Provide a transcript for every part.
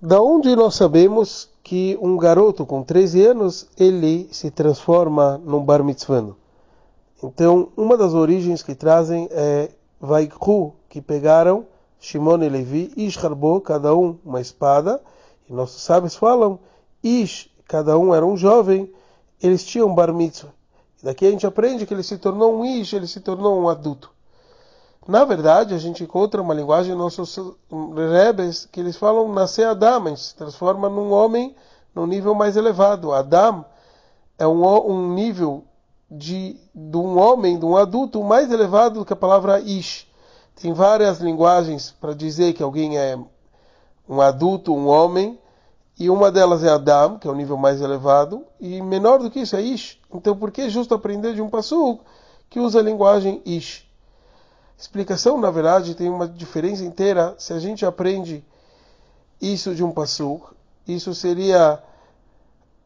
Da onde nós sabemos que um garoto com 13 anos ele se transforma num bar mitzvah? Então, uma das origens que trazem é Vaikru, que pegaram Shimon e Levi, Ish Harbo, cada um uma espada, e nossos sábios falam, Ish, cada um era um jovem, eles tinham bar mitzvah. Daqui a gente aprende que ele se tornou um Ish, ele se tornou um adulto. Na verdade, a gente encontra uma linguagem nos nossos rebes que eles falam nascer Adam, se transforma num homem num nível mais elevado. Adam é um, um nível de, de um homem, de um adulto mais elevado do que a palavra Ish. Tem várias linguagens para dizer que alguém é um adulto, um homem, e uma delas é Adam, que é o nível mais elevado, e menor do que isso é Ish. Então, por que justo aprender de um passo que usa a linguagem Ish? Explicação, na verdade, tem uma diferença inteira. Se a gente aprende isso de um passuk, isso seria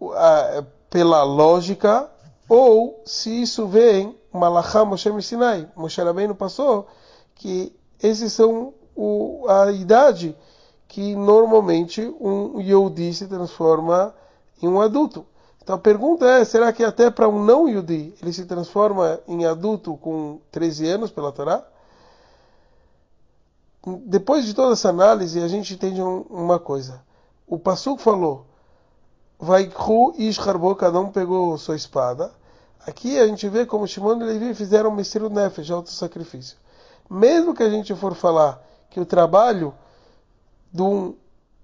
uh, pela lógica, ou se isso vem, Malachá Moshe Sinai, Moshe Rabbeinu passou, que esses são o, a idade que normalmente um Yehudi se transforma em um adulto. Então a pergunta é, será que até para um não Yehudi ele se transforma em adulto com 13 anos pela Torá? Depois de toda essa análise, a gente entende uma coisa. O Passuk falou, vai Ish Harbo, cada um pegou sua espada. Aqui a gente vê como Shimon e Levi fizeram Messiru Nefesh, auto-sacrifício. Mesmo que a gente for falar que o trabalho de um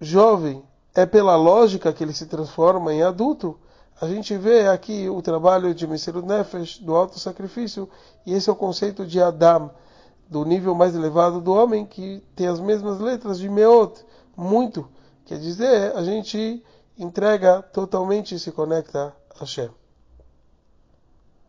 jovem é pela lógica que ele se transforma em adulto, a gente vê aqui o trabalho de Messiru Nefesh, do auto-sacrifício, e esse é o conceito de Adam, do nível mais elevado do homem, que tem as mesmas letras de Meot, muito. Quer dizer, a gente entrega totalmente e se conecta a Hashem.